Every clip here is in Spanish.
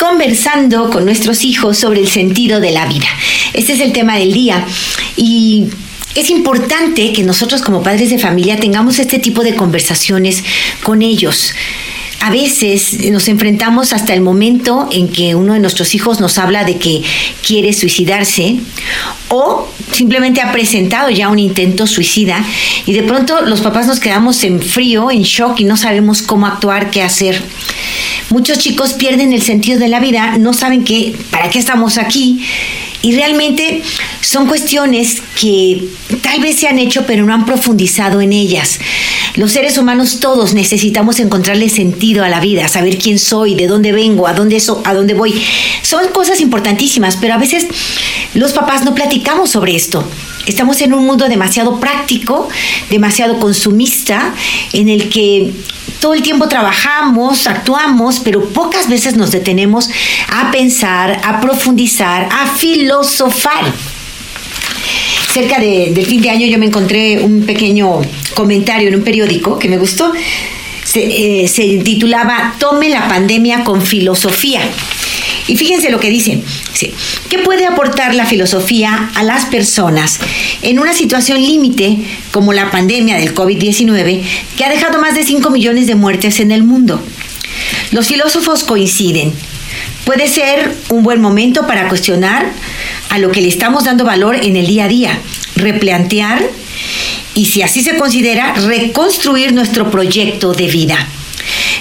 Conversando con nuestros hijos sobre el sentido de la vida. Este es el tema del día y es importante que nosotros como padres de familia tengamos este tipo de conversaciones con ellos. A veces nos enfrentamos hasta el momento en que uno de nuestros hijos nos habla de que quiere suicidarse o simplemente ha presentado ya un intento suicida y de pronto los papás nos quedamos en frío, en shock y no sabemos cómo actuar, qué hacer. Muchos chicos pierden el sentido de la vida, no saben qué, para qué estamos aquí. Y realmente son cuestiones que tal vez se han hecho, pero no han profundizado en ellas. Los seres humanos todos necesitamos encontrarle sentido a la vida, saber quién soy, de dónde vengo, a dónde, a dónde voy. Son cosas importantísimas, pero a veces los papás no platicamos sobre esto. Estamos en un mundo demasiado práctico, demasiado consumista, en el que todo el tiempo trabajamos, actuamos, pero pocas veces nos detenemos a pensar, a profundizar, a filosofar. Cerca del fin de año yo me encontré un pequeño comentario en un periódico que me gustó. Se, eh, titulaba Tome la pandemia con filosofía. Y fíjense lo que ¿Qué puede aportar la filosofía a las personas en una situación límite como la pandemia del COVID-19 que ha dejado más de 5 millones de muertes en el mundo? Los filósofos coinciden. Puede ser un buen momento para cuestionar a lo que le estamos dando valor en el día a día, replantear y si así se considera, reconstruir nuestro proyecto de vida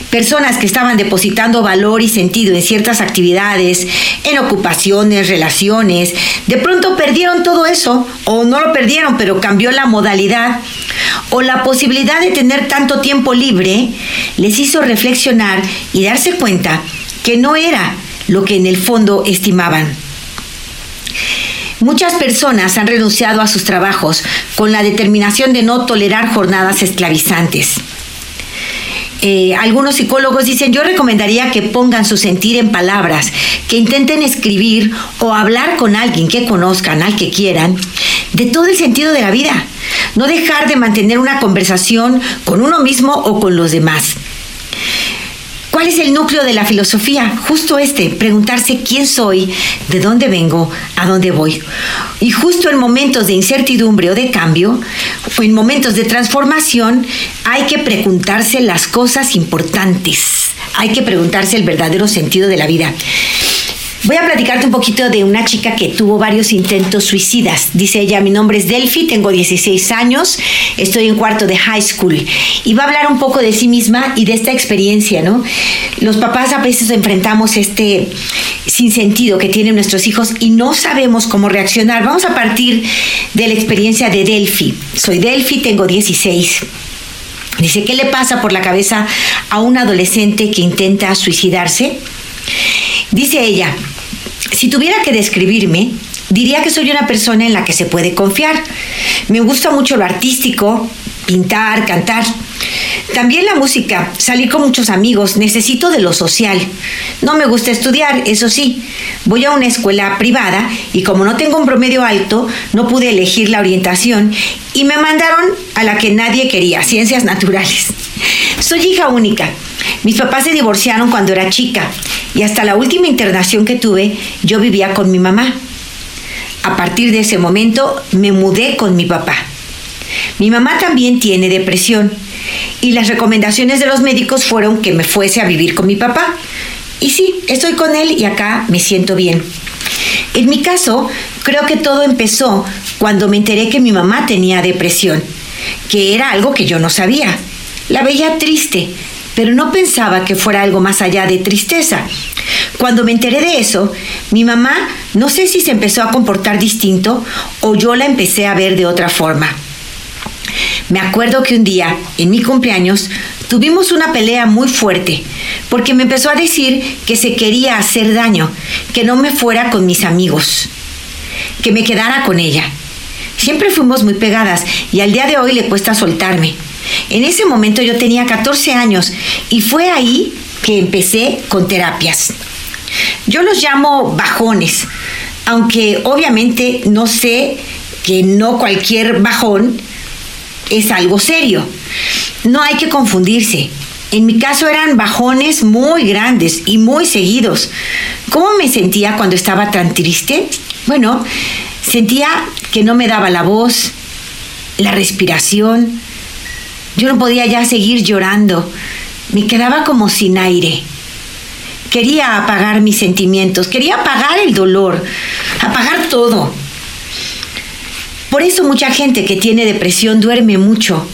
personas que estaban depositando valor y sentido en ciertas actividades, en ocupaciones, relaciones, de pronto perdieron todo eso, o no lo perdieron, pero cambió la modalidad, o la posibilidad de tener tanto tiempo libre, les hizo reflexionar y darse cuenta que no era lo que en el fondo estimaban. Muchas personas han renunciado a sus trabajos con la determinación de no tolerar jornadas esclavizantes. Eh, algunos psicólogos dicen, yo recomendaría que pongan su sentir en palabras, que intenten escribir o hablar con alguien que conozcan, al que quieran, de todo el sentido de la vida. No dejar de mantener una conversación con uno mismo o con los demás. ¿Cuál es el núcleo de la filosofía? Justo este, preguntarse quién soy, de dónde vengo, a dónde voy. Y justo en momentos de incertidumbre o de cambio, o en momentos de transformación, hay que preguntarse las cosas importantes. Hay que preguntarse el verdadero sentido de la vida. Voy a platicarte un poquito de una chica que tuvo varios intentos suicidas. Dice ella, mi nombre es Delphi, tengo 16 años, estoy en cuarto de high school. Y va a hablar un poco de sí misma y de esta experiencia, ¿no? Los papás a veces enfrentamos este sinsentido que tienen nuestros hijos y no sabemos cómo reaccionar. Vamos a partir de la experiencia de Delphi. Soy Delphi, tengo 16. Dice, ¿qué le pasa por la cabeza a un adolescente que intenta suicidarse? Dice ella, si tuviera que describirme, diría que soy una persona en la que se puede confiar. Me gusta mucho lo artístico, pintar, cantar. También la música, salir con muchos amigos, necesito de lo social. No me gusta estudiar, eso sí. Voy a una escuela privada y como no tengo un promedio alto, no pude elegir la orientación y me mandaron a la que nadie quería, ciencias naturales. Soy hija única. Mis papás se divorciaron cuando era chica y hasta la última internación que tuve yo vivía con mi mamá. A partir de ese momento me mudé con mi papá. Mi mamá también tiene depresión y las recomendaciones de los médicos fueron que me fuese a vivir con mi papá. Y sí, estoy con él y acá me siento bien. En mi caso, creo que todo empezó cuando me enteré que mi mamá tenía depresión, que era algo que yo no sabía. La veía triste, pero no pensaba que fuera algo más allá de tristeza. Cuando me enteré de eso, mi mamá no sé si se empezó a comportar distinto o yo la empecé a ver de otra forma. Me acuerdo que un día, en mi cumpleaños, Tuvimos una pelea muy fuerte, porque me empezó a decir que se quería hacer daño, que no me fuera con mis amigos, que me quedara con ella. Siempre fuimos muy pegadas y al día de hoy le cuesta soltarme. En ese momento yo tenía 14 años y fue ahí que empecé con terapias. Yo los llamo bajones, aunque obviamente no sé que no cualquier bajón es algo serio. No hay que confundirse. En mi caso eran bajones muy grandes y muy seguidos. ¿Cómo me sentía cuando estaba tan triste? Bueno, sentía que no me daba la voz, la respiración. Yo no podía ya seguir llorando. Me quedaba como sin aire. Quería apagar mis sentimientos, quería apagar el dolor, apagar todo. Por eso mucha gente que tiene depresión duerme mucho,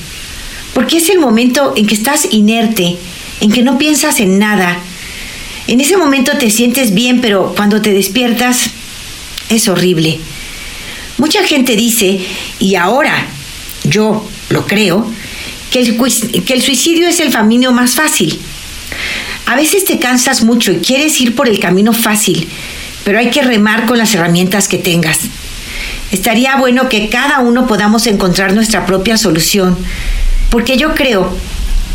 porque es el momento en que estás inerte, en que no piensas en nada. En ese momento te sientes bien, pero cuando te despiertas es horrible. Mucha gente dice, y ahora yo lo creo, que el, suicidio es el camino más fácil. A veces te cansas mucho y quieres ir por el camino fácil, pero hay que remar con las herramientas que tengas. Estaría bueno que cada uno podamos encontrar nuestra propia solución, porque yo creo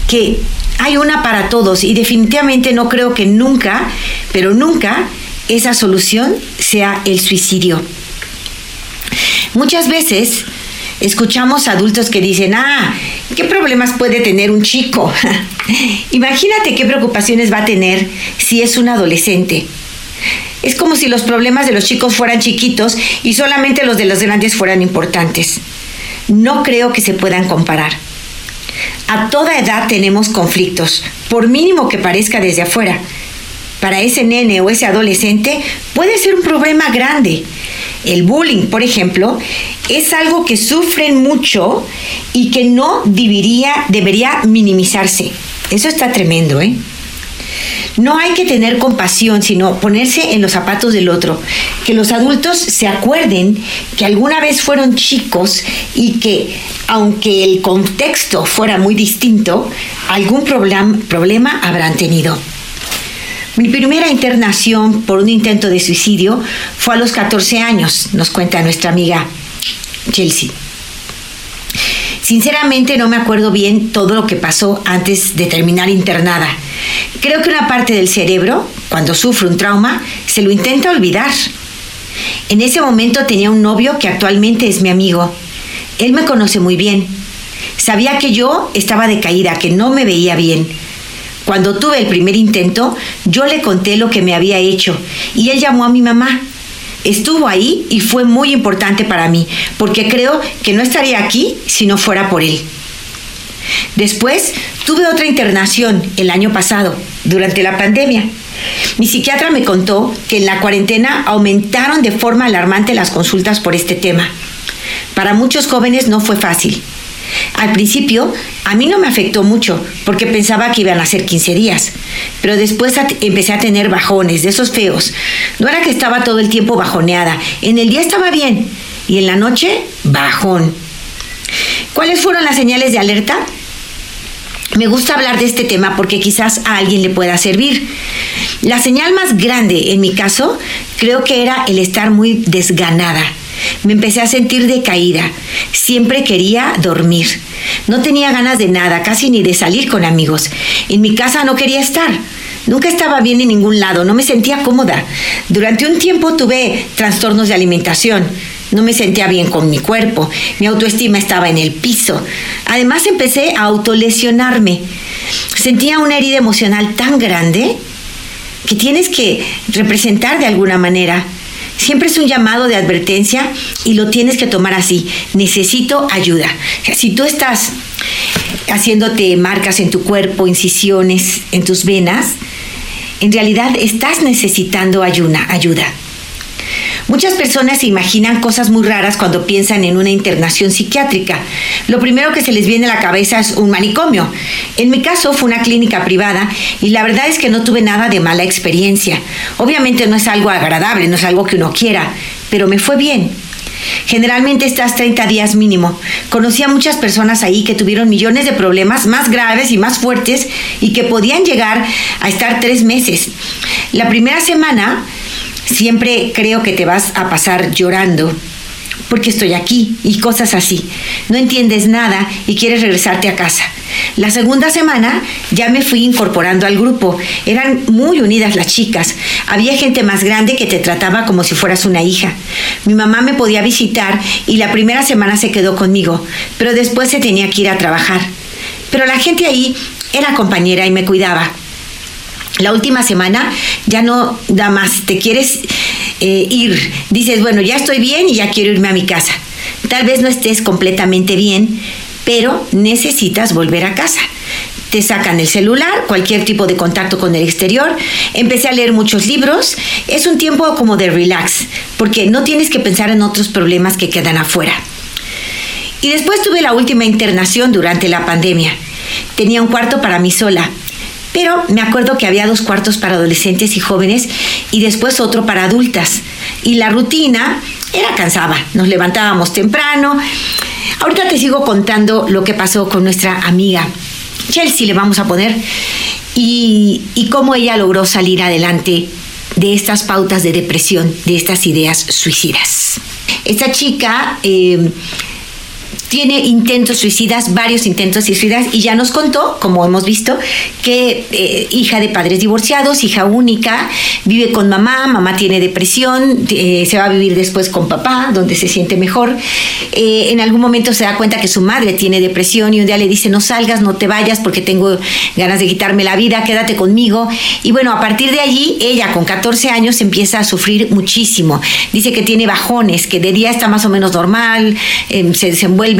que hay una para todos y definitivamente no creo que nunca, pero nunca, esa solución sea el suicidio. Muchas veces escuchamos adultos que dicen, ah, ¿qué problemas puede tener un chico? Imagínate qué preocupaciones va a tener si es un adolescente. Es como si los problemas de los chicos fueran chiquitos y solamente los de los grandes fueran importantes. No creo que se puedan comparar. A toda edad tenemos conflictos, por mínimo que parezca desde afuera. Para ese nene o ese adolescente puede ser un problema grande. El bullying, por ejemplo, es algo que sufren mucho y que no debería, debería minimizarse. Eso está tremendo, ¿eh? No hay que tener compasión, sino ponerse en los zapatos del otro. Que los adultos se acuerden que alguna vez fueron chicos y que aunque el contexto fuera muy distinto, algún problema habrán tenido. Mi primera internación por un intento de suicidio fue a los 14 años, nos cuenta nuestra amiga Chelsea. Sinceramente no me acuerdo bien todo lo que pasó antes de terminar internada. Creo que una parte del cerebro, cuando sufre un trauma, se lo intenta olvidar. En ese momento tenía un novio que actualmente es mi amigo. Él me conoce muy bien. Sabía que yo estaba decaída, que no me veía bien. Cuando tuve el primer intento, yo le conté lo que me había hecho y él llamó a mi mamá estuvo ahí y fue muy importante para mí, porque creo que no estaría aquí si no fuera por él. Después tuve otra internación el año pasado, durante la pandemia. Mi psiquiatra me contó que en la cuarentena aumentaron de forma alarmante las consultas por este tema. Para muchos jóvenes no fue fácil. Al principio, a mí no me afectó mucho porque pensaba que iban a ser 15 días, pero después empecé a tener bajones, de esos feos. No era que estaba todo el tiempo bajoneada, en el día estaba bien y en la noche, bajón. ¿Cuáles fueron las señales de alerta? Me gusta hablar de este tema porque quizás a alguien le pueda servir. La señal más grande en mi caso creo que era el estar muy desganada me empecé a sentir decaída. Siempre quería dormir. No tenía ganas de nada, casi ni de salir con amigos. En mi casa no quería estar. Nunca estaba bien en ningún lado, no me sentía cómoda. Durante un tiempo tuve trastornos de alimentación. No me sentía bien con mi cuerpo, mi autoestima estaba en el piso. Además empecé a autolesionarme. Sentía una herida emocional tan grande que tienes que representar de alguna manera. Siempre es un llamado de advertencia y lo tienes que tomar así. Necesito ayuda. si tú estás haciéndote marcas en tu cuerpo, incisiones en tus venas, en realidad estás necesitando ayuda. ayuda. Muchas personas se imaginan cosas muy raras cuando piensan en una internación psiquiátrica. Lo primero que se les viene a la cabeza es un manicomio. En mi caso fue una clínica privada y la verdad es que no tuve nada de mala experiencia. Obviamente no es algo agradable, no es algo que uno quiera, pero me fue bien. Generalmente estás 30 días mínimo. Conocí a muchas personas ahí que tuvieron millones de problemas más graves y más fuertes y que podían llegar a estar tres meses. La primera semana siempre creo que te vas a pasar llorando porque estoy aquí y cosas así. No entiendes nada y quieres regresarte a casa. La segunda semana ya me fui incorporando al grupo. Eran muy unidas las chicas. Había gente más grande que te trataba como si fueras una hija. Mi mamá me podía visitar y la primera semana se quedó conmigo, pero después se tenía que ir a trabajar. Pero la gente ahí era compañera y me cuidaba. La última semana ya no da más, te quieres eh, ir, dices, bueno, ya estoy bien y ya quiero irme a mi casa. Tal vez no estés completamente bien, pero necesitas volver a casa. Te sacan el celular, cualquier tipo de contacto con el exterior. Empecé a leer muchos libros. Es un tiempo como de relax, porque no tienes que pensar en otros problemas que quedan afuera. Y después tuve la última internación durante la pandemia. Tenía un cuarto para mí sola, pero me acuerdo que había dos cuartos para adolescentes y jóvenes y después otro para adultas. Y la rutina era cansada. Nos levantábamos temprano. Ahorita te sigo contando lo que pasó con nuestra amiga Chelsea, le vamos a poner, y, cómo ella logró salir adelante de estas pautas de depresión, de estas ideas suicidas. Esta chica eh, tiene intentos suicidas, varios intentos suicidas, y ya nos contó, como hemos visto, que eh, hija de padres divorciados, hija única, vive con mamá, mamá tiene depresión, eh, se va a vivir después con papá, donde se siente mejor. Eh, en algún momento se da cuenta que su madre tiene depresión y un día le dice, no salgas, no te vayas porque tengo ganas de quitarme la vida, quédate conmigo. Y bueno, a partir de allí, ella con 14 años empieza a sufrir muchísimo. Dice que tiene bajones, que de día está más o menos normal, em, se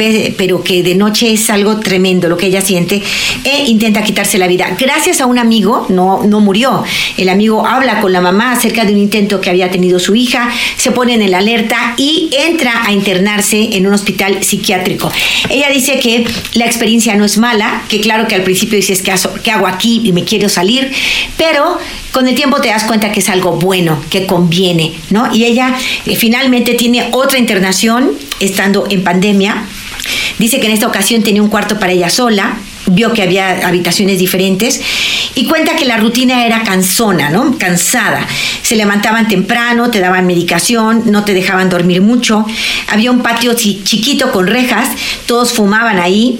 desenvuelve pero que de noche es algo tremendo lo que ella siente, e intenta quitarse la vida. Gracias a un amigo, no, no murió. El amigo habla con la mamá acerca de un intento que había tenido su hija, se ponen en la alerta y entra a internarse en un hospital psiquiátrico. Ella dice que la experiencia no es mala, que claro que al principio dices, ¿qué, qué hago aquí? Y me quiero salir, pero con el tiempo te das cuenta que es algo bueno, que conviene, ¿no? Y ella eh, finalmente tiene otra internación estando en pandemia Dice que en esta ocasión tenía un cuarto para ella sola, vio que había habitaciones diferentes y cuenta que la rutina era cansona, ¿no? Cansada. Se levantaban temprano, te daban medicación, no te dejaban dormir mucho. Había un patio chiquito con rejas, todos fumaban ahí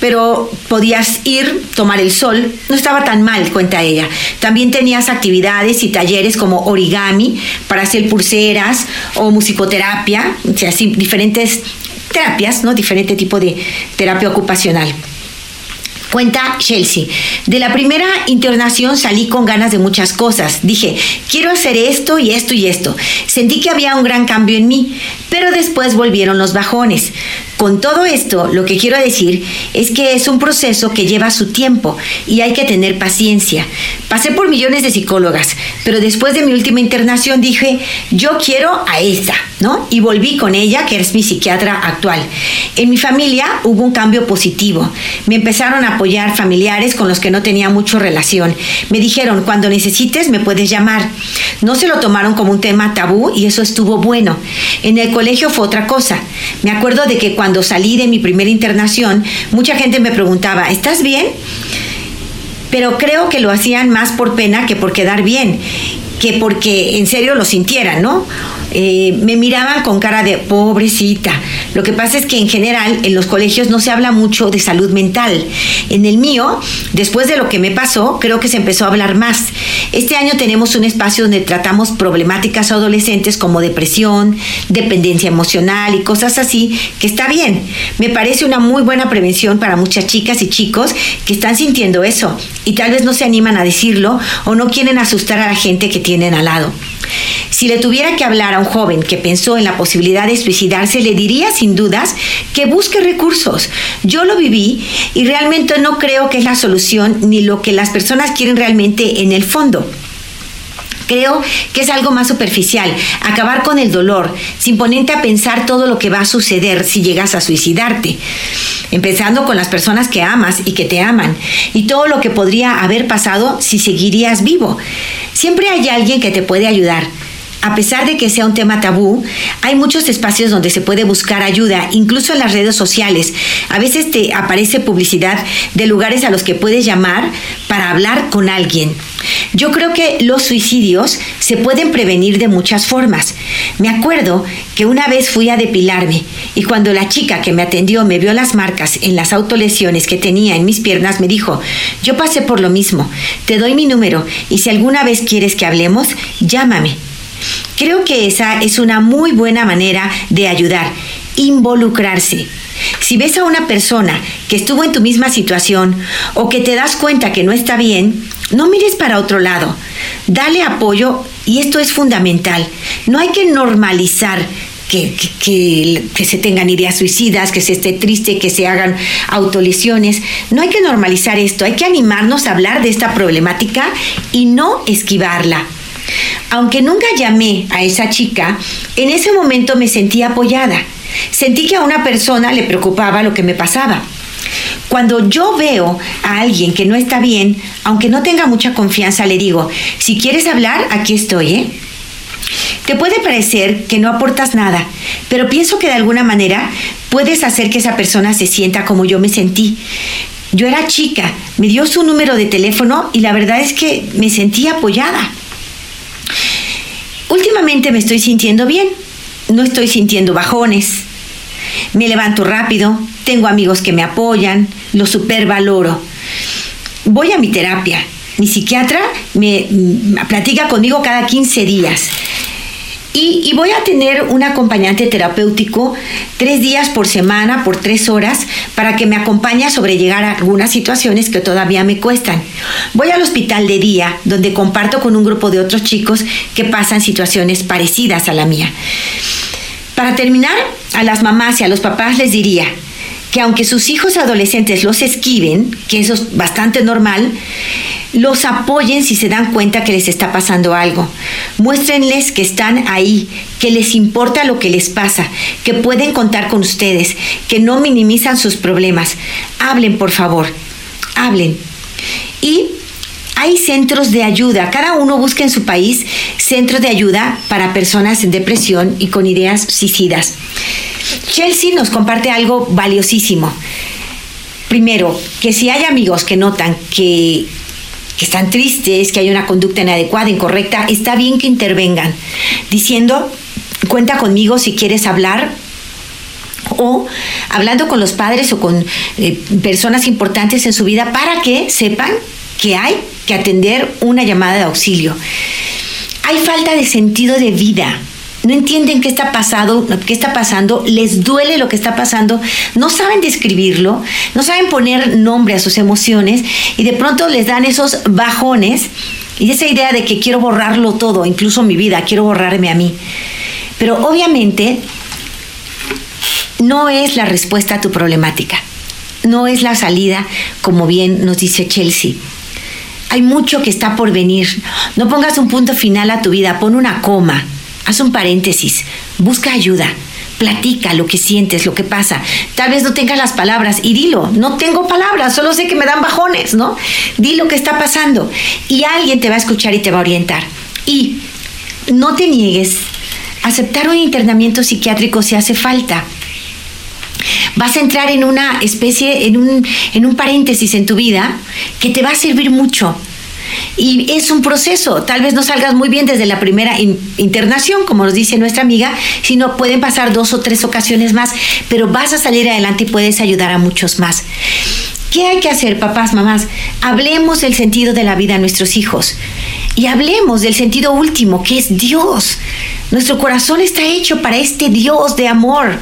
pero podías ir, tomar el sol, no estaba tan mal, cuenta ella. También tenías actividades y talleres como origami para hacer pulseras o musicoterapia, o sea, así, diferentes terapias, ¿no? Diferente tipo de terapia ocupacional. Cuenta Chelsea. De la primera internación salí con ganas de muchas cosas. Dije, quiero hacer esto y esto y esto. Sentí que había un gran cambio en mí, pero después volvieron los bajones. Con todo esto, lo que quiero decir es que es un proceso que lleva su tiempo y hay que tener paciencia. Pasé por millones de psicólogas, pero después de mi última internación dije, yo quiero a esta, ¿no? Y volví con ella, que es mi psiquiatra actual. En mi familia hubo un cambio positivo. Me empezaron a apoyar familiares con los que no tenía mucha relación. Me dijeron, cuando necesites me puedes llamar. No se lo tomaron como un tema tabú y eso estuvo bueno. En el colegio fue otra cosa. Me acuerdo de que cuando salí de mi primera internación, mucha gente me preguntaba, ¿estás bien? Pero creo que lo hacían más por pena que por quedar bien, que porque en serio lo sintieran, ¿no? Eh, me miraban con cara de pobrecita. Lo que pasa es que en general en los colegios no se habla mucho de salud mental. En el mío, después de lo que me pasó, creo que se empezó a hablar más. Este año tenemos un espacio donde tratamos problemáticas adolescentes como depresión, dependencia emocional y cosas así, que está bien. Me parece una muy buena prevención para muchas chicas y chicos que están sintiendo eso y tal vez no se animan a decirlo o no quieren asustar a la gente que tienen al lado. Si le tuviera que hablar a un joven que pensó en la posibilidad de suicidarse, le diría sin dudas que busque recursos. Yo lo viví y realmente no creo que es la solución ni lo que las personas quieren realmente en el fondo. Creo que es algo más superficial, acabar con el dolor, sin ponerte a pensar todo lo que va a suceder si llegas a suicidarte. Empezando con las personas que amas y que te aman, y todo lo que podría haber pasado si seguirías vivo. Siempre hay alguien que te puede ayudar a pesar de que sea un tema tabú, hay muchos espacios donde se puede buscar ayuda, incluso en las redes sociales. A veces te aparece publicidad de lugares a los que puedes llamar para hablar con alguien. Yo creo que los suicidios se pueden prevenir de muchas formas. Me acuerdo que una vez fui a depilarme y cuando la chica que me atendió me vio las marcas en las autolesiones que tenía en mis piernas, me dijo, yo pasé por lo mismo, te doy mi número y si alguna vez quieres que hablemos, llámame. Creo que esa es una muy buena manera de ayudar, involucrarse. Si ves a una persona que estuvo en tu misma situación o que te das cuenta que no está bien, no mires para otro lado. Dale apoyo y esto es fundamental. No hay que normalizar que, que, se tengan ideas suicidas, que se esté triste, que se hagan autolesiones. No hay que normalizar esto, hay que animarnos a hablar de esta problemática y no esquivarla. Aunque nunca llamé a esa chica, en ese momento me sentí apoyada. Sentí que a una persona le preocupaba lo que me pasaba. Cuando yo veo a alguien que no está bien, aunque no tenga mucha confianza, le digo, si quieres hablar, aquí estoy, ¿eh? Te puede parecer que no aportas nada, pero pienso que de alguna manera puedes hacer que esa persona se sienta como yo me sentí. Yo era chica, me dio su número de teléfono y la verdad es que me sentí apoyada. Me estoy sintiendo bien, no estoy sintiendo bajones. Me levanto rápido, tengo amigos que me apoyan, lo supervaloro. Voy a mi terapia. Mi psiquiatra me, mm, platica conmigo cada 15 días. Y, voy a tener un acompañante terapéutico tres días por semana, por tres horas, para que me acompañe a algunas situaciones que todavía me cuestan. Voy al hospital de día, donde comparto con un grupo de otros chicos que pasan situaciones parecidas a la mía. Para terminar, a las mamás y a los papás les diría que aunque sus hijos adolescentes los esquiven, que eso es bastante normal, los apoyen si se dan cuenta que les está pasando algo. Muéstrenles que están ahí, que les importa lo que les pasa, que pueden contar con ustedes, que no minimizan sus problemas. Hablen, por favor, hablen. Y hay centros de ayuda. Cada uno busca en su país centros de ayuda para personas en depresión y con ideas suicidas. Chelsea nos comparte algo valiosísimo. Primero, que si hay amigos que notan que, que están tristes, que hay una conducta inadecuada, incorrecta, está bien que intervengan, diciendo, cuenta conmigo si quieres hablar, o hablando con los padres o con eh, personas importantes en su vida para que sepan que hay que atender una llamada de auxilio. Hay falta de sentido de vida. No entienden qué está pasando, qué está pasando, les duele lo que está pasando, no saben describirlo, no saben poner nombre a sus emociones y de pronto les dan esos bajones y esa idea de que quiero borrarlo todo, incluso mi vida, quiero borrarme a mí. Pero obviamente no es la respuesta a tu problemática, no es la salida, como bien nos dice Chelsea. Hay mucho que está por venir. No pongas un punto final a tu vida, pon una coma, haz un paréntesis, busca ayuda. Platica lo que sientes, lo que pasa. Tal vez no tengas las palabras y dilo. No tengo palabras, solo sé que me dan bajones, ¿no? Di lo que está pasando y alguien te va a escuchar y te va a orientar. Y no te niegues aceptar un internamiento psiquiátrico si hace falta vas a entrar en una especie, en un, en un paréntesis en tu vida que te va a servir mucho. Y es un proceso, tal vez no salgas muy bien desde la primera internación, como nos dice nuestra amiga, sino pueden pasar dos o tres ocasiones más, pero vas a salir adelante y puedes ayudar a muchos más. ¿Qué hay que hacer, papás, mamás? Hablemos del sentido de la vida a nuestros hijos y hablemos del sentido último, que es Dios. Nuestro corazón está hecho para este Dios de amor.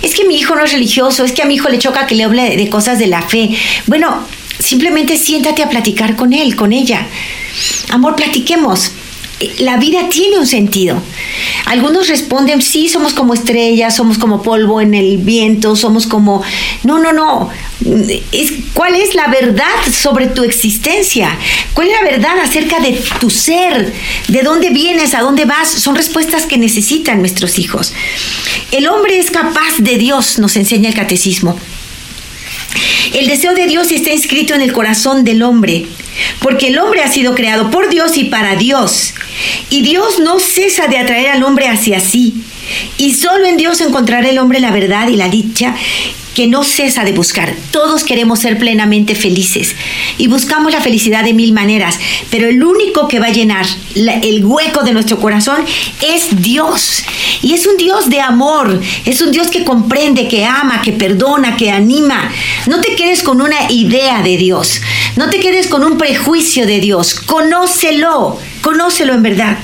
Es que mi hijo no es religioso, es que a mi hijo le choca que le hable de cosas de la fe. Bueno, simplemente siéntate a platicar con él, con ella. Amor, platiquemos la vida tiene un sentido. Algunos responden, sí, somos como estrellas, somos como polvo en el viento, somos como... No, no, no. Es, ¿Cuál es la verdad sobre tu existencia? ¿Cuál es la verdad acerca de tu ser? ¿De dónde vienes? ¿A dónde vas? Son respuestas que necesitan nuestros hijos. El hombre es capaz de Dios, nos enseña el catecismo. El deseo de Dios está inscrito en el corazón del hombre. porque el hombre ha sido creado por Dios y para Dios. Y Dios no cesa de atraer al hombre hacia sí. Y solo en Dios encontrará el hombre la verdad y la dicha que no cesa de buscar. Todos queremos ser plenamente felices y buscamos la felicidad de mil maneras, pero el único que va a llenar el hueco de nuestro corazón es Dios. Y es un Dios de amor, es un Dios que comprende, que ama, que perdona, que anima. No te quedes con una idea de Dios, no te quedes con un prejuicio de Dios, conócelo, conócelo en verdad.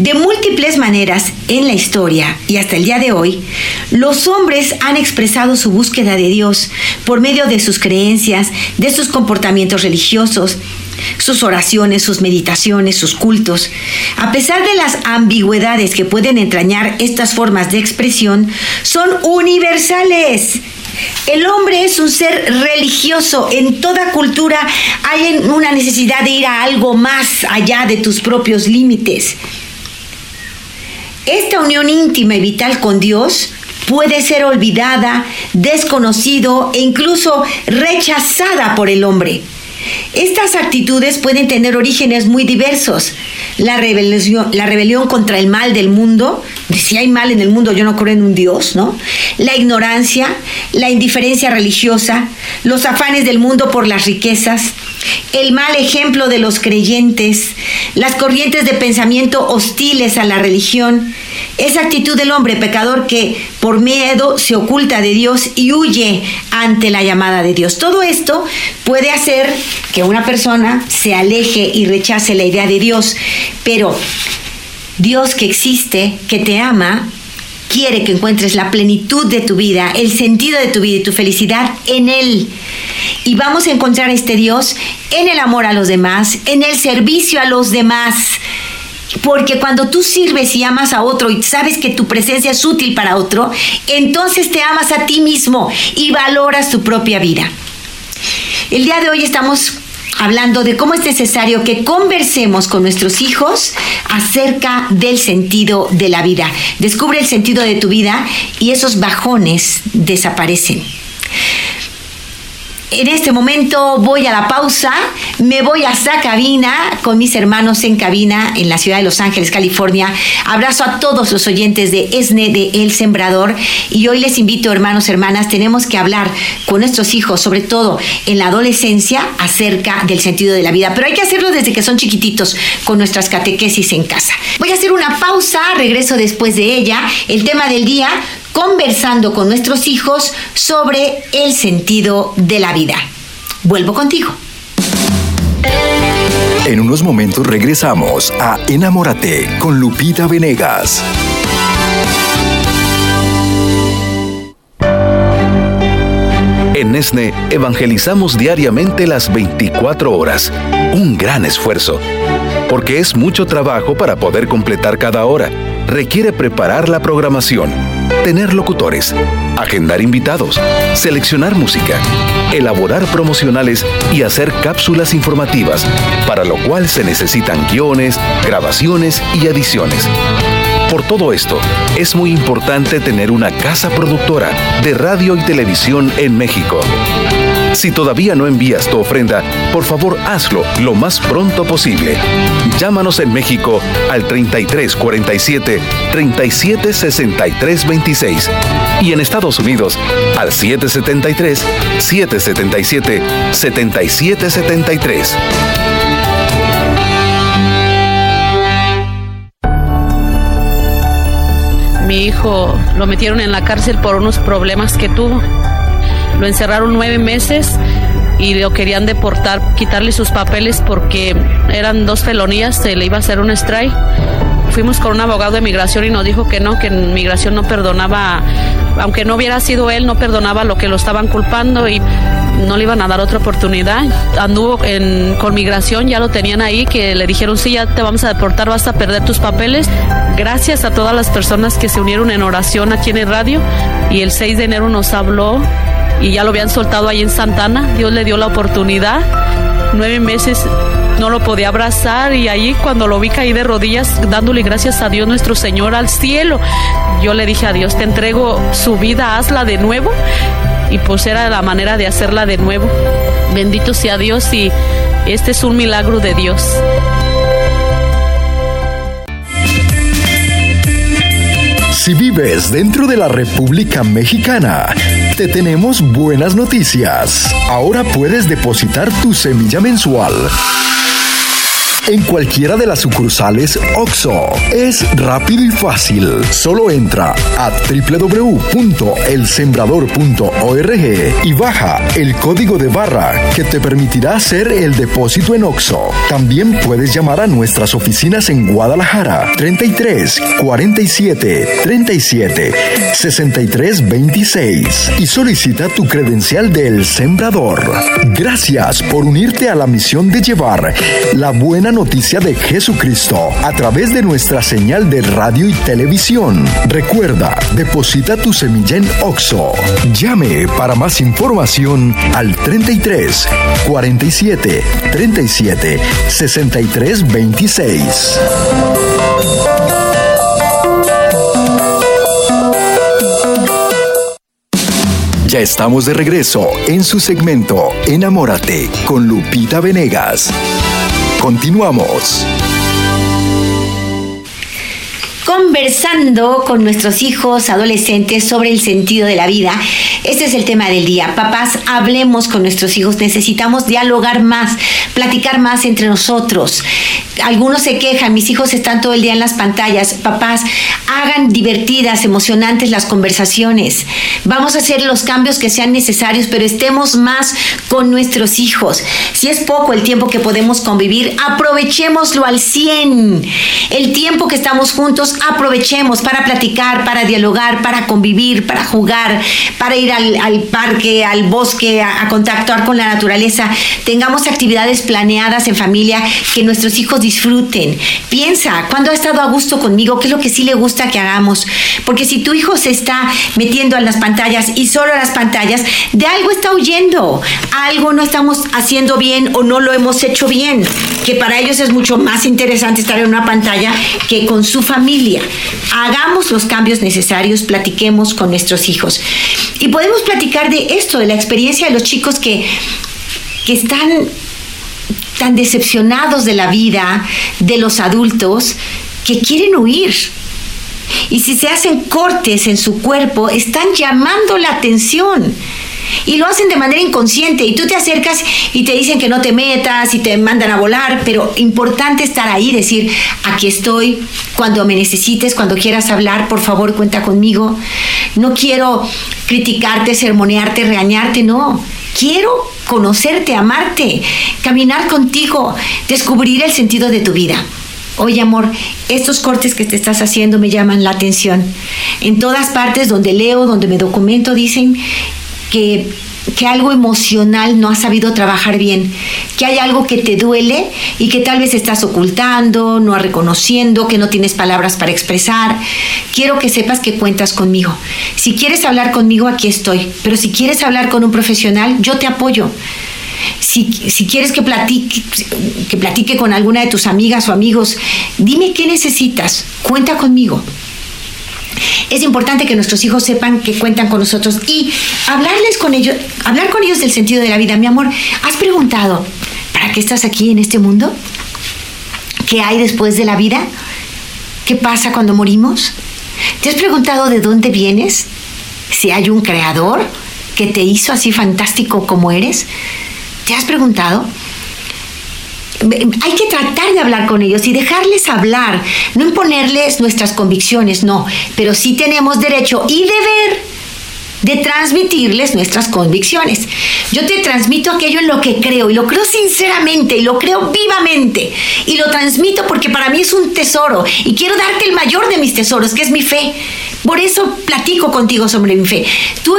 De múltiples maneras en la historia y hasta el día de hoy, los hombres han expresado su búsqueda de Dios por medio de sus creencias, de sus comportamientos religiosos, sus oraciones, sus meditaciones, sus cultos. A pesar de las ambigüedades que pueden entrañar estas formas de expresión, son universales. El hombre es un ser religioso. En toda cultura hay una necesidad de ir a algo más allá de tus propios límites. Esta unión íntima y vital con Dios puede ser olvidada, desconocido e incluso rechazada por el hombre. Estas actitudes pueden tener orígenes muy diversos. La rebelión, contra el mal del mundo, si hay mal en el mundo yo no creo en un Dios, ¿no? La ignorancia, la indiferencia religiosa, los afanes del mundo por las riquezas, el mal ejemplo de los creyentes, las corrientes de pensamiento hostiles a la religión, esa actitud del hombre pecador que por miedo se oculta de Dios y huye ante la llamada de Dios. Todo esto puede hacer que una persona se aleje y rechace la idea de Dios, pero Dios que existe, que te ama, quiere que encuentres la plenitud de tu vida, el sentido de tu vida y tu felicidad en Él. Y vamos a encontrar a este Dios en el amor a los demás, en el servicio a los demás. Porque cuando tú sirves y amas a otro y sabes que tu presencia es útil para otro, entonces te amas a ti mismo y valoras tu propia vida. El día de hoy estamos hablando de cómo es necesario que conversemos con nuestros hijos acerca del sentido de la vida. Descubre el sentido de tu vida y esos bajones desaparecen. En este momento voy a la pausa, me voy a esa cabina con mis hermanos en cabina en la ciudad de Los Ángeles, California. Abrazo a todos los oyentes de ESNE de El Sembrador y hoy les invito, hermanos, hermanas, tenemos que hablar con nuestros hijos, sobre todo en la adolescencia, acerca del sentido de la vida. Pero hay que hacerlo desde que son chiquititos, con nuestras catequesis en casa. Voy a hacer una pausa, regreso después de ella. El tema del día, conversando con nuestros hijos sobre el sentido de la vida. Vuelvo contigo. En unos momentos regresamos a Enamórate con Lupita Venegas. En Nesne evangelizamos diariamente las 24 horas. Un gran esfuerzo. Porque es mucho trabajo para poder completar cada hora. Requiere preparar la programación tener locutores, agendar invitados, seleccionar música, elaborar promocionales y hacer cápsulas informativas, para lo cual se necesitan guiones, grabaciones y ediciones. Por todo esto, es muy importante tener una casa productora de radio y televisión en México. Si todavía no envías tu ofrenda, por favor hazlo lo más pronto posible. Llámanos en México al 33 47 37 63 26 y en Estados Unidos al 773 777 77 73. Mi hijo lo metieron en la cárcel por unos problemas que tuvo lo encerraron nueve meses y lo querían deportar, quitarle sus papeles porque eran dos felonías, se le iba a hacer un strike. Fuimos con un abogado de migración y nos dijo que no, que en migración no perdonaba, aunque no hubiera sido él, no perdonaba lo que lo estaban culpando y no le iban a dar otra oportunidad. Anduvo con migración, ya lo tenían ahí, que le dijeron, sí, ya te vamos a deportar, vas a perder tus papeles. Gracias a todas las personas que se unieron en oración aquí en el radio y el 6 de enero nos habló y ya lo habían soltado ahí en Santana. Dios le dio la oportunidad. Nueve meses no lo podía abrazar y ahí cuando lo vi caí de rodillas dándole gracias a Dios nuestro Señor al cielo, yo le dije a Dios, te entrego su vida, hazla de nuevo y pues era la manera de hacerla de nuevo. bendito sea Dios y este es un milagro de Dios. Si vives dentro de la República Mexicana, te tenemos buenas noticias. Ahora puedes depositar tu semilla mensual en cualquiera de las sucursales OXO. Es rápido y fácil. Solo entra a www.elsembrador.org y baja el código de barra que te permitirá hacer el depósito en OXO. También puedes llamar a nuestras oficinas en Guadalajara 33 47 37 63 26 y solicita tu credencial del Sembrador. Gracias por unirte a la misión de llevar la buena noticia de Jesucristo a través de nuestra señal de radio y televisión. Recuerda, deposita tu semilla en OXO. Llame para más información al 33 47 37 63 26. Ya estamos de regreso en su segmento Enamórate con Lupita Venegas. Continuamos. Conversando con nuestros hijos adolescentes sobre el sentido de la vida. Este es el tema del día. Papás, hablemos con nuestros hijos. Necesitamos dialogar más, platicar más entre nosotros. Algunos se quejan, mis hijos están todo el día en las pantallas. Papás, hagan divertidas, emocionantes las conversaciones. Vamos a hacer los cambios que sean necesarios, pero estemos más con nuestros hijos. Si es poco el tiempo que podemos convivir, aprovechémoslo al 100. El tiempo que estamos juntos, aprovechemos para platicar, para dialogar, para convivir, para jugar, para ir al, parque, al bosque, a, a contactar con la naturaleza. Tengamos actividades planeadas en familia que nuestros hijos disfruten. Piensa, ¿cuándo ha estado a gusto conmigo? ¿Qué es lo que sí le gusta que hagamos? Porque si tu hijo se está metiendo a las pantallas y solo a las pantallas, de algo está huyendo. Algo no estamos haciendo bien o no lo hemos hecho bien. Que para ellos es mucho más interesante estar en una pantalla que con su familia. Hagamos los cambios necesarios, platiquemos con nuestros hijos. Y podemos platicar de esto, de la experiencia de los chicos que, que están tan decepcionados de la vida, de los adultos, que quieren huir. Y si se hacen cortes en su cuerpo, están llamando la atención. Y lo hacen de manera inconsciente y tú te acercas y te dicen que no te metas y te mandan a volar, pero importante estar ahí, decir, aquí estoy, cuando me necesites, cuando quieras hablar, por favor cuenta conmigo. No quiero criticarte, sermonearte, reañarte, no. Quiero conocerte, amarte, caminar contigo, descubrir el sentido de tu vida. Oye, amor, estos cortes que te estás haciendo me llaman la atención. En todas partes donde leo, donde me documento, dicen que, que algo emocional no has sabido trabajar bien, que hay algo que te duele y que tal vez estás ocultando, no reconociendo, que no tienes palabras para expresar. Quiero que sepas que cuentas conmigo. Si quieres hablar conmigo, aquí estoy, pero si quieres hablar con un profesional, yo te apoyo. Si, si, quieres que platique, que platique con alguna de tus amigas o amigos, dime qué necesitas, cuenta conmigo. Es importante que nuestros hijos sepan que cuentan con nosotros y hablarles con ellos, hablar con ellos del sentido de la vida. Mi amor, ¿has preguntado para qué estás aquí en este mundo? ¿Qué hay después de la vida? ¿Qué pasa cuando morimos? ¿Te has preguntado de dónde vienes? ¿Si hay un creador que te hizo así fantástico como eres? ¿Te has preguntado? Hay que tratar de hablar con ellos y dejarles hablar, no imponerles nuestras convicciones, no, pero sí tenemos derecho y deber de transmitirles nuestras convicciones. Yo te transmito aquello en lo que creo y lo creo sinceramente y lo creo vivamente y lo transmito porque para mí es un tesoro y quiero darte el mayor de mis tesoros, que es mi fe. Por eso platico contigo sobre mi fe. Tú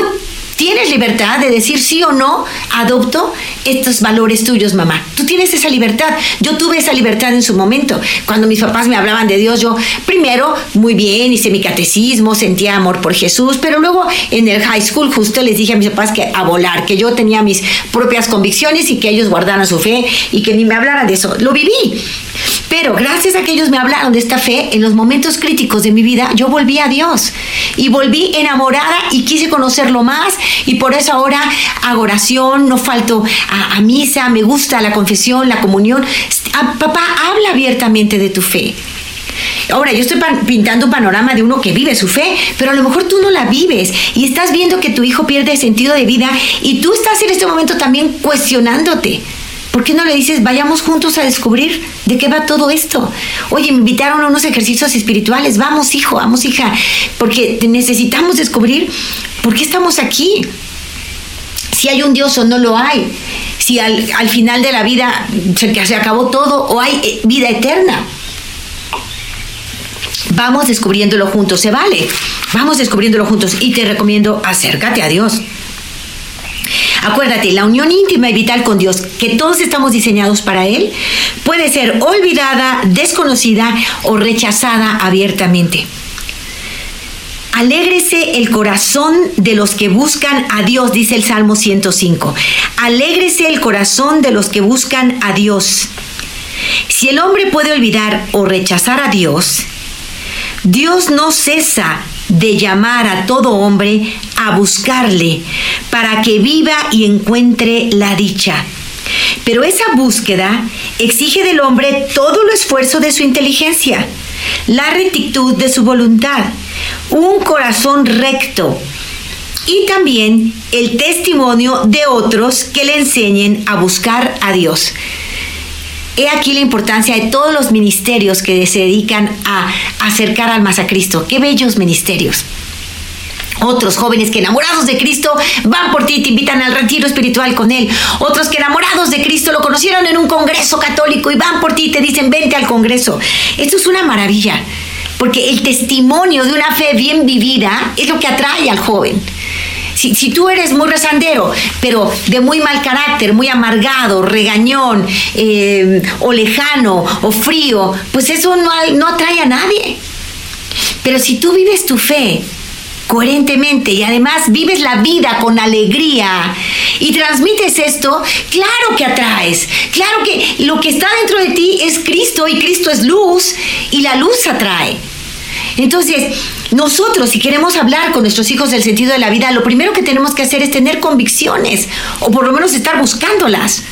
tienes libertad de decir sí o no, adopto estos valores tuyos, mamá. Tú tienes esa libertad. Yo tuve esa libertad en su momento. Cuando mis papás me hablaban de Dios, yo primero, muy bien, hice mi catecismo, sentía amor por Jesús, pero luego en el high school justo les dije a mis papás que a volar, que yo tenía mis propias convicciones y que ellos guardaran su fe y que ni me hablaran de eso. Lo viví. Pero gracias a que ellos me hablaron de esta fe, en los momentos críticos de mi vida, yo volví a Dios y volví enamorada y quise conocerlo más y por eso ahora hago oración, no falto a, misa, me gusta la confesión, la comunión. Papá, habla abiertamente de tu fe. Ahora, yo estoy pintando un panorama de uno que vive su fe, pero a lo mejor tú no la vives y estás viendo que tu hijo pierde sentido de vida y tú estás en este momento también cuestionándote. ¿Por qué no le dices, vayamos juntos a descubrir de qué va todo esto? Oye, me invitaron a unos ejercicios espirituales, vamos hijo, vamos hija, porque necesitamos descubrir por qué estamos aquí. Si hay un Dios o no lo hay. Si al, final de la vida se, se acabó todo o hay eh, vida eterna. Vamos descubriéndolo juntos, se vale. Vamos descubriéndolo juntos y te recomiendo acércate a Dios. Acuérdate, la unión íntima y vital con Dios, que todos estamos diseñados para Él, puede ser olvidada, desconocida o rechazada abiertamente. Alégrese el corazón de los que buscan a Dios, dice el Salmo 105. Alégrese el corazón de los que buscan a Dios. Si el hombre puede olvidar o rechazar a Dios, Dios no cesa de llamar a todo hombre a buscarle para que viva y encuentre la dicha. Pero esa búsqueda exige del hombre todo el esfuerzo de su inteligencia, la rectitud de su voluntad, un corazón recto y también el testimonio de otros que le enseñen a buscar a Dios. He aquí la importancia de todos los ministerios que se dedican a acercar almas a Cristo. Qué bellos ministerios. Otros jóvenes que enamorados de Cristo van por ti y te invitan al retiro espiritual con Él. Otros que enamorados de Cristo lo conocieron en un congreso católico y van por ti y te dicen vente al congreso. Esto es una maravilla, porque el testimonio de una fe bien vivida es lo que atrae al joven. Si, tú eres muy rezandero, pero de muy mal carácter, muy amargado, regañón, eh, o lejano, o frío, pues eso no, no atrae a nadie. Pero si tú vives tu fe coherentemente y además vives la vida con alegría y transmites esto, claro que atraes. Claro que lo que está dentro de ti es Cristo y Cristo es luz y la luz atrae. Entonces, nosotros, si queremos hablar con nuestros hijos del sentido de la vida, lo primero que tenemos que hacer es tener convicciones, o por lo menos estar buscándolas.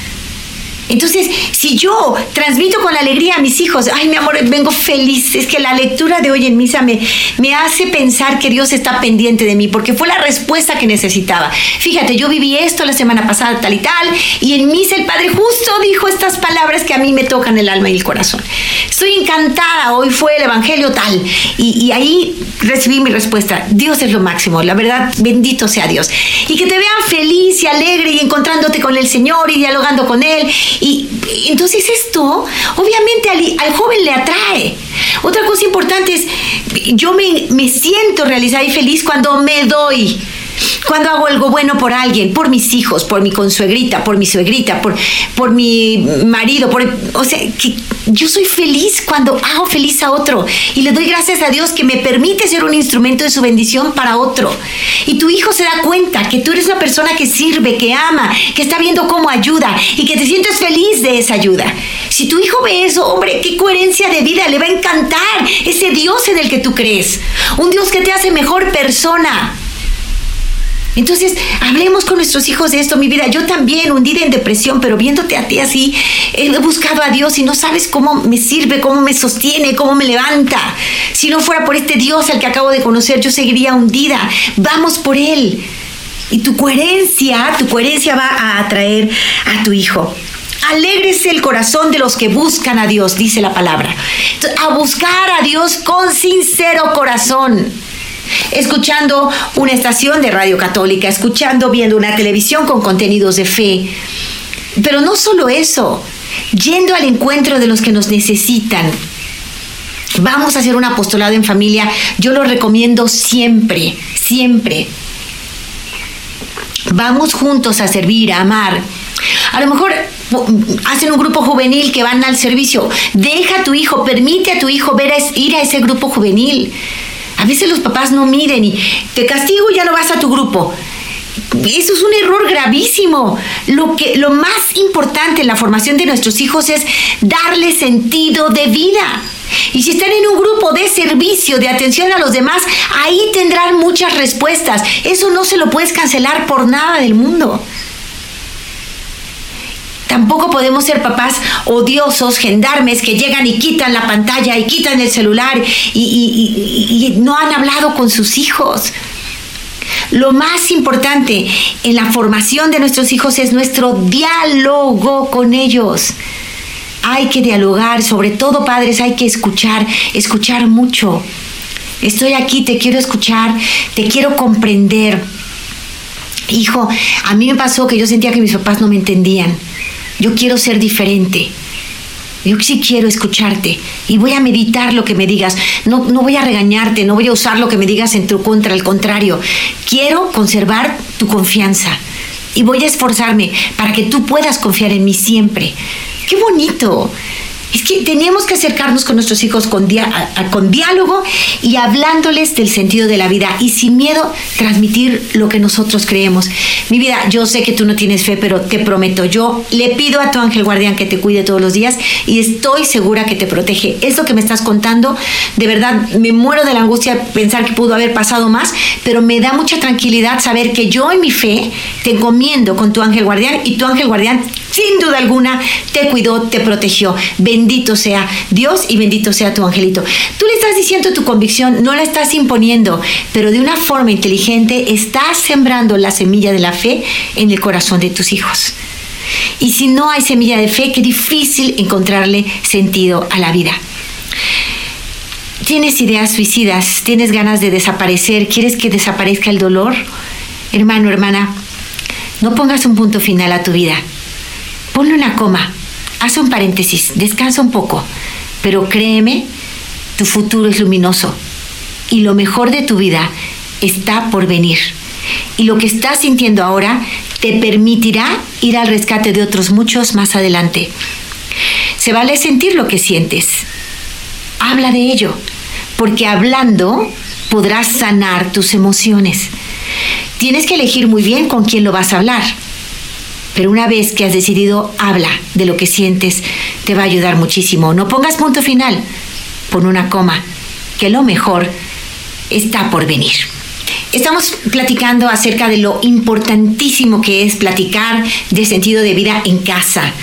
Entonces, si yo transmito con alegría a mis hijos, ay, mi amor, vengo feliz, es que la lectura de hoy en misa me, me hace pensar que Dios está pendiente de mí, porque fue la respuesta que necesitaba. Fíjate, yo viví esto la semana pasada, tal y tal, y en misa el Padre justo dijo estas palabras que a mí me tocan el alma y el corazón. Estoy encantada, hoy fue el Evangelio tal, y, y ahí recibí mi respuesta. Dios es lo máximo, la verdad, bendito sea Dios. Y que te vean feliz y alegre y encontrándote con el Señor y dialogando con Él y, entonces esto obviamente al, joven le atrae. Otra cosa importante es, yo me, me siento realizada y feliz cuando me doy cuando hago algo bueno por alguien, por mis hijos, por mi consuegrita, por mi suegrita, por, por mi marido, por, o sea, que yo soy feliz cuando hago feliz a otro y le doy gracias a Dios que me permite ser un instrumento de su bendición para otro. Y tu hijo se da cuenta que tú eres una persona que sirve, que ama, que está viendo cómo ayuda y que te sientes feliz de esa ayuda. Si tu hijo ve eso, hombre, qué coherencia de vida, le va a encantar ese Dios en el que tú crees. Un Dios que te hace mejor persona. Entonces, hablemos con nuestros hijos de esto, mi vida. Yo también, hundida en depresión, pero viéndote a ti así, he buscado a Dios y no sabes cómo me sirve, cómo me sostiene, cómo me levanta. Si no fuera por este Dios al que acabo de conocer, yo seguiría hundida. Vamos por Él. Y tu coherencia, tu coherencia va a atraer a tu hijo. Alégrese el corazón de los que buscan a Dios, dice la palabra. A buscar a Dios con sincero corazón escuchando una estación de radio católica, escuchando, viendo una televisión con contenidos de fe. Pero no solo eso, yendo al encuentro de los que nos necesitan. Vamos a hacer un apostolado en familia, yo lo recomiendo siempre, siempre. Vamos juntos a servir, a amar. A lo mejor hacen un grupo juvenil que van al servicio. Deja a tu hijo, permite a tu hijo ver ir a ese grupo juvenil. A veces los papás no miren y te castigo y ya no vas a tu grupo. eso es un error gravísimo. Lo, que, lo más importante en la formación de nuestros hijos es darle sentido de vida. Y si están en un grupo de servicio, de atención a los demás, ahí tendrán muchas respuestas. Eso no se lo puedes cancelar por nada del mundo. Tampoco podemos ser papás odiosos, gendarmes que llegan y quitan la pantalla y quitan el celular y, no han hablado con sus hijos. Lo más importante en la formación de nuestros hijos es nuestro diálogo con ellos. Hay que dialogar, sobre todo padres, hay que escuchar, escuchar mucho. Estoy aquí, te quiero escuchar, te quiero comprender. Hijo, a mí me pasó que yo sentía que mis papás no me entendían. Yo quiero ser diferente. Yo sí quiero escucharte y voy a meditar lo que me digas. No, no voy a regañarte, no voy a usar lo que me digas en tu contra, al contrario. Quiero conservar tu confianza y voy a esforzarme para que tú puedas confiar en mí siempre. ¡Qué bonito! Es que tenemos que acercarnos con nuestros hijos con, con diálogo y hablándoles del sentido de la vida y sin miedo transmitir lo que nosotros creemos. Mi vida, yo sé que tú no tienes fe, pero te prometo, yo le pido a tu ángel guardián que te cuide todos los días y estoy segura que te protege. Eso que me estás contando, de verdad, me muero de la angustia pensar que pudo haber pasado más, pero me da mucha tranquilidad saber que yo en mi fe te encomiendo con tu ángel guardián y tu ángel guardián sin duda alguna te cuidó, te protegió. Bendito sea Dios y bendito sea tu angelito. Tú le estás diciendo tu convicción, no la estás imponiendo, pero de una forma inteligente estás sembrando la semilla de la fe en el corazón de tus hijos. Y si no hay semilla de fe, qué difícil encontrarle sentido a la vida. ¿Tienes ideas suicidas? ¿Tienes ganas de desaparecer? ¿Quieres que desaparezca el dolor? Hermano, hermana, no pongas un punto final a tu vida. Ponle una coma, haz un paréntesis, descansa un poco, pero créeme, tu futuro es luminoso y lo mejor de tu vida está por venir. Y lo que estás sintiendo ahora te permitirá ir al rescate de otros muchos más adelante. Se vale sentir lo que sientes. Habla de ello, porque hablando podrás sanar tus emociones. Tienes que elegir muy bien con quién lo vas a hablar. Pero una vez que has decidido, habla de lo que sientes, te va a ayudar muchísimo. No pongas punto final, pon una coma, que lo mejor está por venir. Estamos platicando acerca de lo importantísimo que es platicar de sentido de vida en casa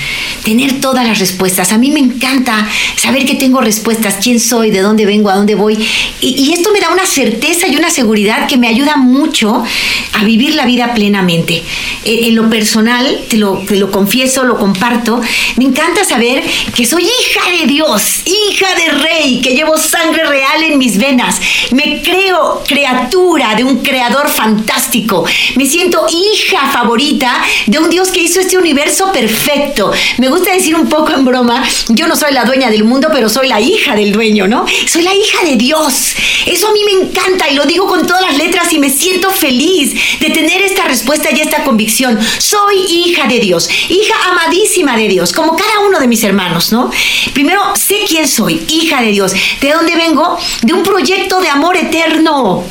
tener todas las respuestas. A mí me encanta saber que tengo respuestas, quién soy, de dónde vengo, a dónde voy. Y, esto me da una certeza y una seguridad que me ayuda mucho a vivir la vida plenamente. En, lo personal, te lo, te lo confieso, lo comparto, me encanta saber que soy hija de Dios, hija de rey, que llevo sangre real en mis venas. Me creo criatura de un creador fantástico. Me siento hija favorita de un Dios que hizo este universo perfecto. Me gusta decir un poco en broma, yo no soy la dueña del mundo, pero soy la hija del dueño, ¿no? Soy la hija de Dios. Eso a mí me encanta y lo digo con todas las letras y me siento feliz de tener esta respuesta y esta convicción. Soy hija de Dios, hija amadísima de Dios, como cada uno de mis hermanos, ¿no? Primero, sé quién soy, hija de Dios. ¿De dónde vengo? De un proyecto de amor eterno.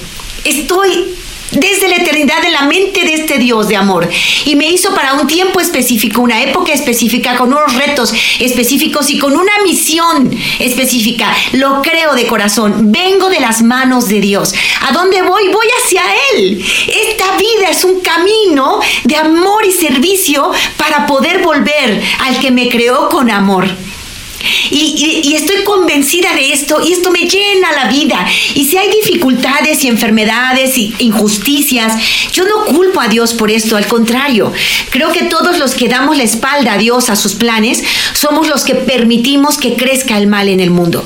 Estoy desde la eternidad en la mente de este Dios de amor. Y me hizo para un tiempo específico, una época específica, con unos retos específicos y con una misión específica. Lo creo de corazón. Vengo de las manos de Dios. ¿A dónde voy? Voy hacia Él. Esta vida es un camino de amor y servicio para poder volver al que me creó con amor. Y, estoy convencida de esto y esto me llena la vida. Y si hay dificultades y enfermedades y injusticias, yo no culpo a Dios por esto, al contrario, creo que todos los que damos la espalda a Dios, a sus planes, somos los que permitimos que crezca el mal en el mundo.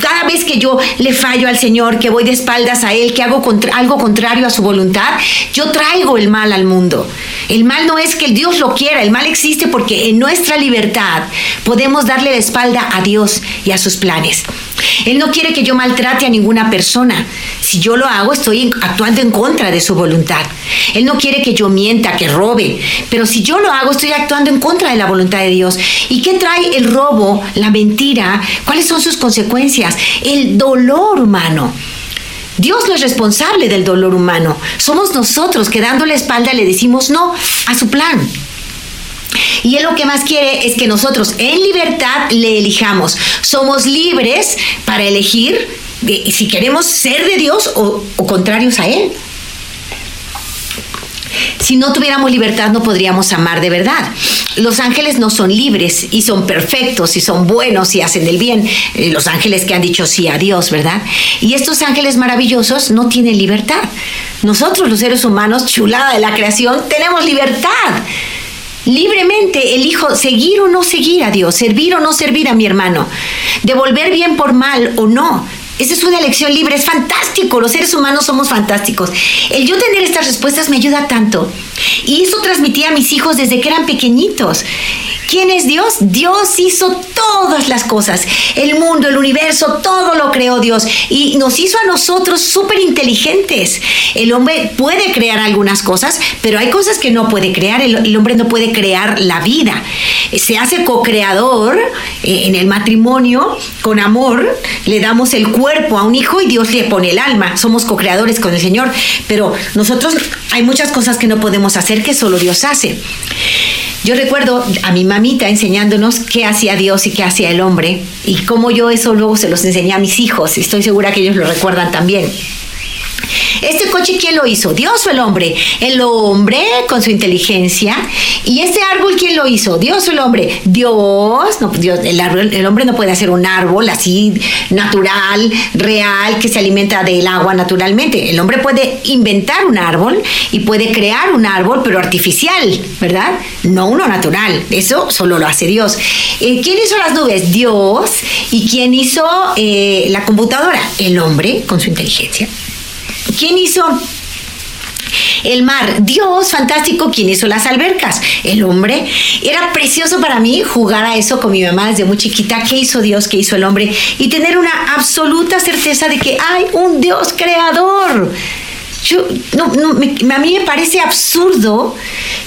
Cada vez que yo le fallo al Señor, que voy de espaldas a Él, que hago algo contrario a su voluntad, yo traigo el mal al mundo. El mal no es que Dios lo quiera, el mal existe porque en nuestra libertad podemos darle la espalda a Dios y a sus planes. Él no quiere que yo maltrate a ninguna persona. Si yo lo hago, estoy actuando en contra de su voluntad. Él no quiere que yo mienta, que robe. Pero si yo lo hago, estoy actuando en contra de la voluntad de Dios. ¿Y qué trae el robo, la mentira? ¿Cuáles son sus consecuencias? El dolor humano. Dios no es responsable del dolor humano. Somos nosotros que dando la espalda le decimos no a su plan. Y Él lo que más quiere es que nosotros en libertad le elijamos. Somos libres para elegir si queremos ser de Dios o, o contrarios a Él. Si no tuviéramos libertad no podríamos amar de verdad. Los ángeles no son libres y son perfectos y son buenos y hacen el bien. Eh, los ángeles que han dicho sí a Dios, ¿verdad? Y estos ángeles maravillosos no tienen libertad. Nosotros los seres humanos, chulada de la creación, tenemos libertad. Libremente elijo seguir o no seguir a Dios, servir o no servir a mi hermano, devolver bien por mal o no. Esa es una elección libre, es fantástico, los seres humanos somos fantásticos. El yo tener estas respuestas me ayuda tanto. Y eso transmití a mis hijos desde que eran pequeñitos. ¿Quién es Dios? Dios hizo todas las cosas. El mundo, el universo, todo lo creó Dios. Y nos hizo a nosotros súper inteligentes. El hombre puede crear algunas cosas, pero hay cosas que no puede crear. El, hombre no puede crear la vida. Se hace co-creador eh, en el matrimonio con amor. Le damos el cuerpo a un hijo y Dios le pone el alma. Somos co-creadores con el Señor. Pero nosotros hay muchas cosas que no podemos hacer que solo Dios hace. Yo recuerdo a mi mamita enseñándonos qué hacía Dios y qué hacía el hombre y cómo yo eso luego se los enseñé a mis hijos. Estoy segura que ellos lo recuerdan también. ¿Este coche quién lo hizo? ¿Dios o el hombre? El hombre con su inteligencia. ¿Y este árbol quién lo hizo? ¿Dios o el hombre? Dios. No, Dios el, el hombre no puede hacer un árbol así natural, real, que se alimenta del agua naturalmente. El hombre puede inventar un árbol y puede crear un árbol, pero artificial, ¿verdad? No uno natural. Eso solo lo hace Dios. Eh, ¿Quién hizo las nubes? Dios. ¿Y quién hizo eh, la computadora? El hombre con su inteligencia. ¿Quién hizo el mar, Dios, fantástico, ¿quién hizo las albercas? El hombre. Era precioso para mí jugar a eso con mi mamá desde muy chiquita. ¿Qué hizo Dios? ¿Qué hizo el hombre? Y tener una absoluta certeza de que hay un Dios creador. Yo, no, a mí me parece absurdo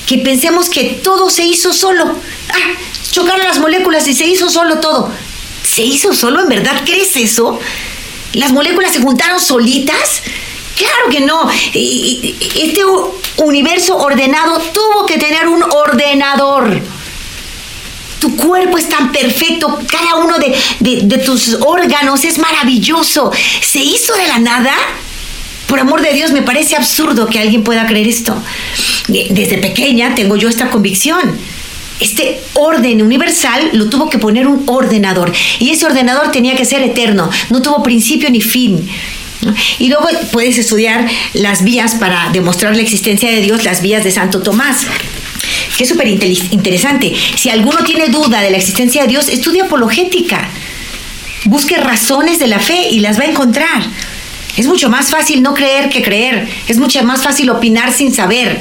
que pensemos que todo se hizo solo. Ah, chocaron las moléculas y se hizo solo todo. ¿Se hizo solo? ¿En verdad crees eso? ¿Las moléculas se juntaron solitas? Claro que no. Este universo ordenado tuvo que tener un ordenador. Tu cuerpo es tan perfecto, cada uno de, tus órganos es maravilloso. ¿Se hizo de la nada? Por amor de Dios, me parece absurdo que alguien pueda creer esto. Desde pequeña tengo yo esta convicción. Este orden universal lo tuvo que poner un ordenador. Y ese ordenador tenía que ser eterno. No tuvo principio ni fin. Y luego puedes estudiar las vías para demostrar la existencia de Dios, las vías de Santo Tomás que es súper interesante. Si alguno tiene duda de la existencia de Dios, estudia apologética. Busque razones de la fe y las va a encontrar. Es mucho más fácil no creer que creer. Es mucho más fácil opinar sin saber.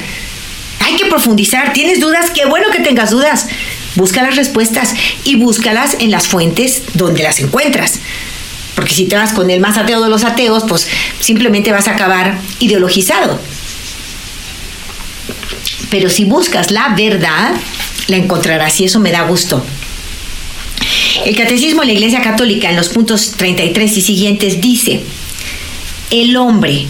Hay que profundizar. ¿Tienes dudas? Qué bueno que tengas dudas. Busca las respuestas y búscalas en las fuentes donde las encuentras. Porque si te vas con el más ateo de los ateos, pues simplemente vas a acabar ideologizado. Pero si buscas la verdad, la encontrarás y eso me da gusto. El Catecismo de la Iglesia Católica en los puntos 33 y siguientes dice, el hombre,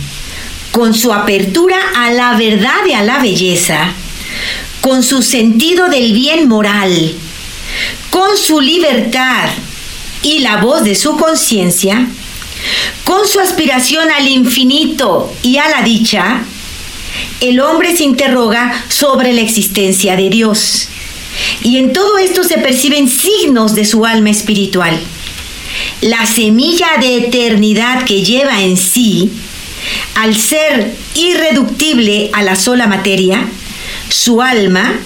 con su apertura a la verdad y a la belleza, con su sentido del bien moral, con su libertad y la voz de su conciencia, con su aspiración al infinito y a la dicha, el hombre se interroga sobre la existencia de Dios. Y en todo esto se perciben signos de su alma espiritual. La semilla de eternidad que lleva en sí, al ser irreductible a la sola materia, su alma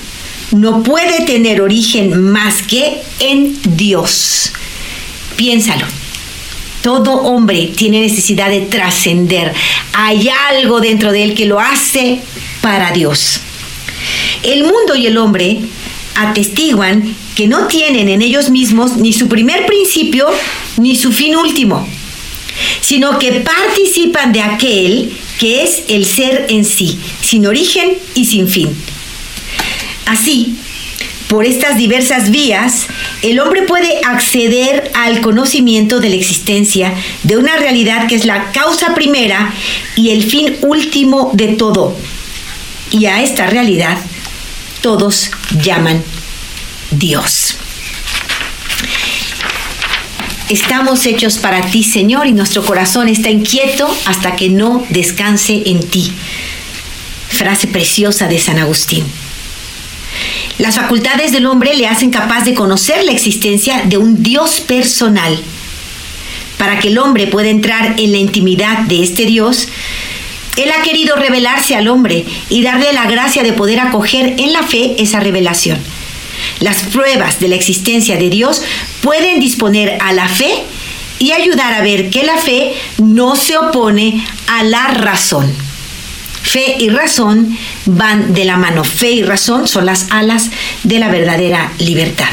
no puede tener origen más que en Dios. Piénsalo. Todo hombre tiene necesidad de trascender. Hay algo dentro de él que lo hace para Dios. El mundo y el hombre atestiguan que no tienen en ellos mismos ni su primer principio ni su fin último, sino que participan de aquel que es el ser en sí, sin origen y sin fin. Así, por estas diversas vías, el hombre puede acceder al conocimiento de la existencia de una realidad que es la causa primera y el fin último de todo. Y a esta realidad todos llaman Dios. Estamos hechos para ti, Señor, y nuestro corazón está inquieto hasta que no descanse en ti. Frase preciosa de San Agustín. Las facultades del hombre le hacen capaz de conocer la existencia de un Dios personal. Para que el hombre pueda entrar en la intimidad de este Dios, Él ha querido revelarse al hombre y darle la gracia de poder acoger en la fe esa revelación. Las pruebas de la existencia de Dios pueden disponer a la fe y ayudar a ver que la fe no se opone a la razón. Fe y razón van de la mano. Fe y razón son las alas de la verdadera libertad.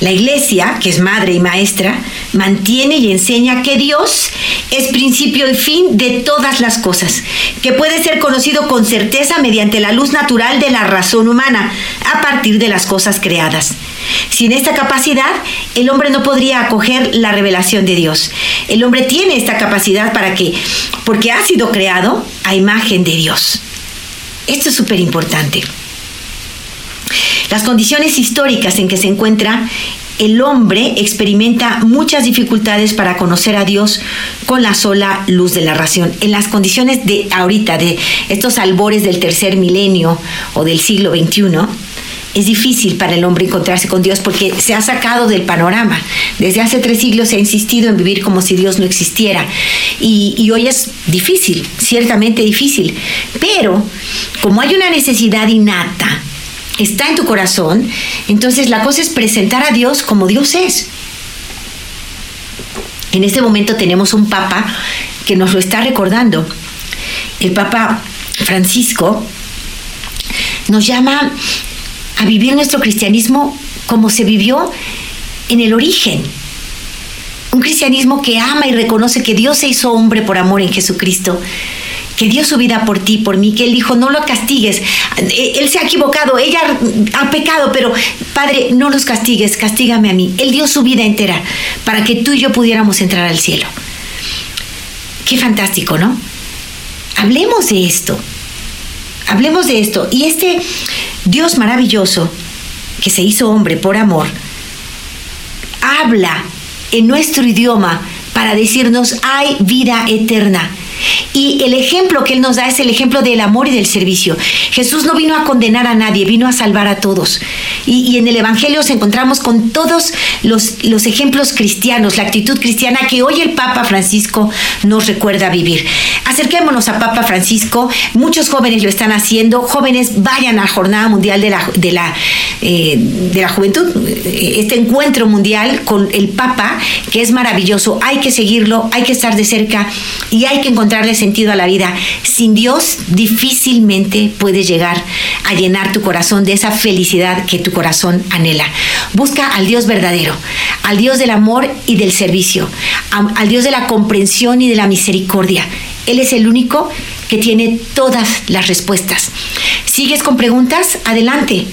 La iglesia, que es madre y maestra, mantiene y enseña que Dios es principio y fin de todas las cosas, que puede ser conocido con certeza mediante la luz natural de la razón humana, a partir de las cosas creadas. Sin esta capacidad, el hombre no podría acoger la revelación de Dios. El hombre tiene esta capacidad para que, porque ha sido creado a imagen de Dios. Esto es súper importante. Las condiciones históricas en que se encuentra el hombre experimenta muchas dificultades para conocer a Dios con la sola luz de la ración. En las condiciones de ahorita, de estos albores del tercer milenio o del siglo XXI, es difícil para el hombre encontrarse con Dios porque se ha sacado del panorama. Desde hace tres siglos se ha insistido en vivir como si Dios no existiera. Y, y, hoy es difícil, ciertamente difícil. Pero como hay una necesidad innata está en tu corazón, entonces la cosa es presentar a Dios como Dios es. En este momento tenemos un papa que nos lo está recordando. El papa Francisco nos llama a vivir nuestro cristianismo como se vivió en el origen. Un cristianismo que ama y reconoce que Dios se hizo hombre por amor en Jesucristo que dio su vida por ti, por mí, que Él dijo, no lo castigues, eh, Él se ha equivocado, ella ha pecado, pero Padre, no los castigues, castígame a mí. Él dio su vida entera para que tú y yo pudiéramos entrar al cielo. Qué fantástico, ¿no? Hablemos de esto, hablemos de esto. Y este Dios maravilloso, que se hizo hombre por amor, habla en nuestro idioma para decirnos, hay vida eterna y el ejemplo que Él nos da es el ejemplo del amor y del servicio. Jesús no vino a condenar a nadie, vino a salvar a todos. Y, en el Evangelio nos encontramos con todos los, los ejemplos cristianos, la actitud cristiana que hoy el Papa Francisco nos recuerda vivir. Acerquémonos a Papa Francisco, muchos jóvenes lo están haciendo, jóvenes vayan a la Jornada Mundial de la, de la, eh, de la Juventud, este encuentro mundial con el Papa, que es maravilloso, hay que seguirlo, hay que estar de cerca y hay que encontrarle sentido a la vida. Sin Dios difícilmente puedes llegar a llenar tu corazón de esa felicidad que tu corazón anhela. Busca al Dios verdadero, al Dios del amor y del servicio, al Dios de la comprensión y de la misericordia. Él es el único que tiene todas las respuestas. ¿Sigues con preguntas? Adelante.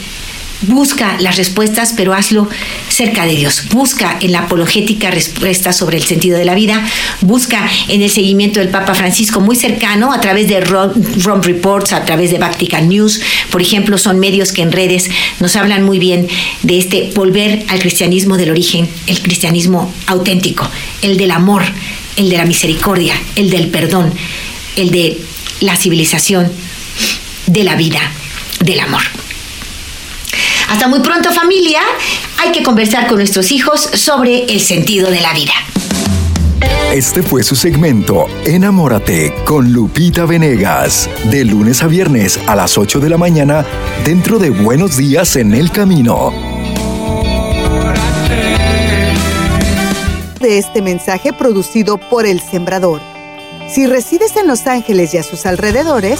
Busca las respuestas, pero hazlo cerca de Dios. Busca en la apologética respuestas sobre el sentido de la vida. Busca en el seguimiento del Papa Francisco muy cercano a través de Rome Reports, a través de Vatican News. Por ejemplo, son medios que en redes nos hablan muy bien de este volver al cristianismo del origen, el cristianismo auténtico, el del amor, el de la misericordia, el del perdón, el de la civilización, de la vida, del amor. Hasta muy pronto familia, hay que conversar con nuestros hijos sobre el sentido de la vida. Este fue su segmento Enamórate con Lupita Venegas, de lunes a viernes a las 8 de la mañana dentro de Buenos Días en el Camino. De este mensaje producido por El Sembrador. Si resides en Los Ángeles y a sus alrededores,